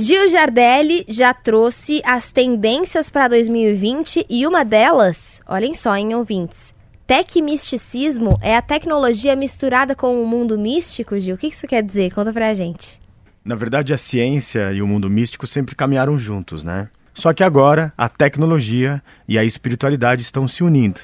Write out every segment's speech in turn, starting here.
Gil Jardelli já trouxe as tendências para 2020 e uma delas, olhem só, em ouvintes. Tecmisticismo é a tecnologia misturada com o mundo místico, Gil? O que isso quer dizer? Conta pra gente. Na verdade, a ciência e o mundo místico sempre caminharam juntos, né? Só que agora a tecnologia e a espiritualidade estão se unindo.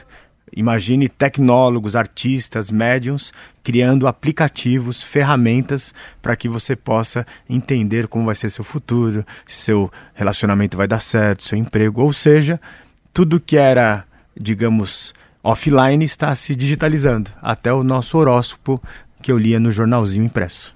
Imagine tecnólogos, artistas, médiums criando aplicativos, ferramentas para que você possa entender como vai ser seu futuro, se seu relacionamento vai dar certo, seu emprego, ou seja, tudo que era, digamos, offline está se digitalizando, até o nosso horóscopo que eu lia no jornalzinho impresso.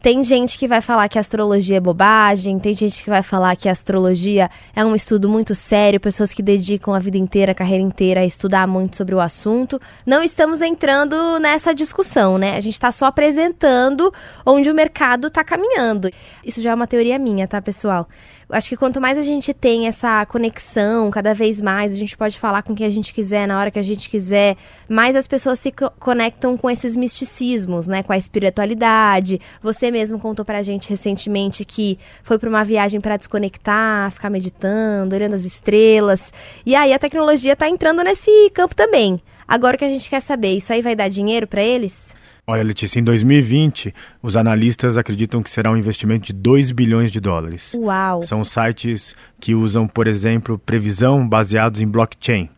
Tem gente que vai falar que astrologia é bobagem, tem gente que vai falar que astrologia é um estudo muito sério, pessoas que dedicam a vida inteira, a carreira inteira a estudar muito sobre o assunto. Não estamos entrando nessa discussão, né? A gente está só apresentando onde o mercado está caminhando. Isso já é uma teoria minha, tá, pessoal? acho que quanto mais a gente tem essa conexão, cada vez mais a gente pode falar com quem a gente quiser, na hora que a gente quiser, mais as pessoas se co conectam com esses misticismos, né? Com a espiritualidade. Você mesmo contou pra gente recentemente que foi para uma viagem para desconectar, ficar meditando, olhando as estrelas. E aí a tecnologia tá entrando nesse campo também. Agora o que a gente quer saber, isso aí vai dar dinheiro para eles? Olha, Letícia, em 2020, os analistas acreditam que será um investimento de 2 bilhões de dólares. Uau! São sites que usam, por exemplo, previsão baseados em blockchain.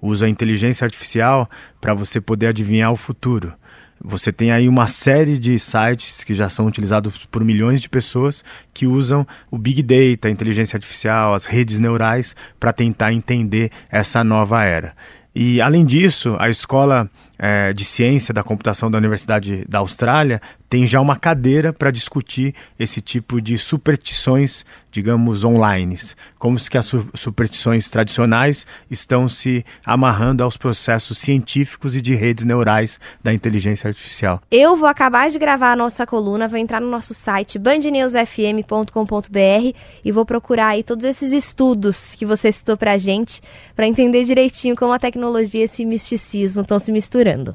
Usam a inteligência artificial para você poder adivinhar o futuro. Você tem aí uma série de sites que já são utilizados por milhões de pessoas que usam o Big Data, a inteligência artificial, as redes neurais para tentar entender essa nova era. E, além disso, a Escola é, de Ciência da Computação da Universidade da Austrália tem já uma cadeira para discutir esse tipo de superstições, digamos, online. Como se que as superstições tradicionais estão se amarrando aos processos científicos e de redes neurais da inteligência artificial. Eu vou acabar de gravar a nossa coluna, vou entrar no nosso site bandnewsfm.com.br e vou procurar aí todos esses estudos que você citou para a gente, para entender direitinho como a tecnologia e esse misticismo estão se misturando.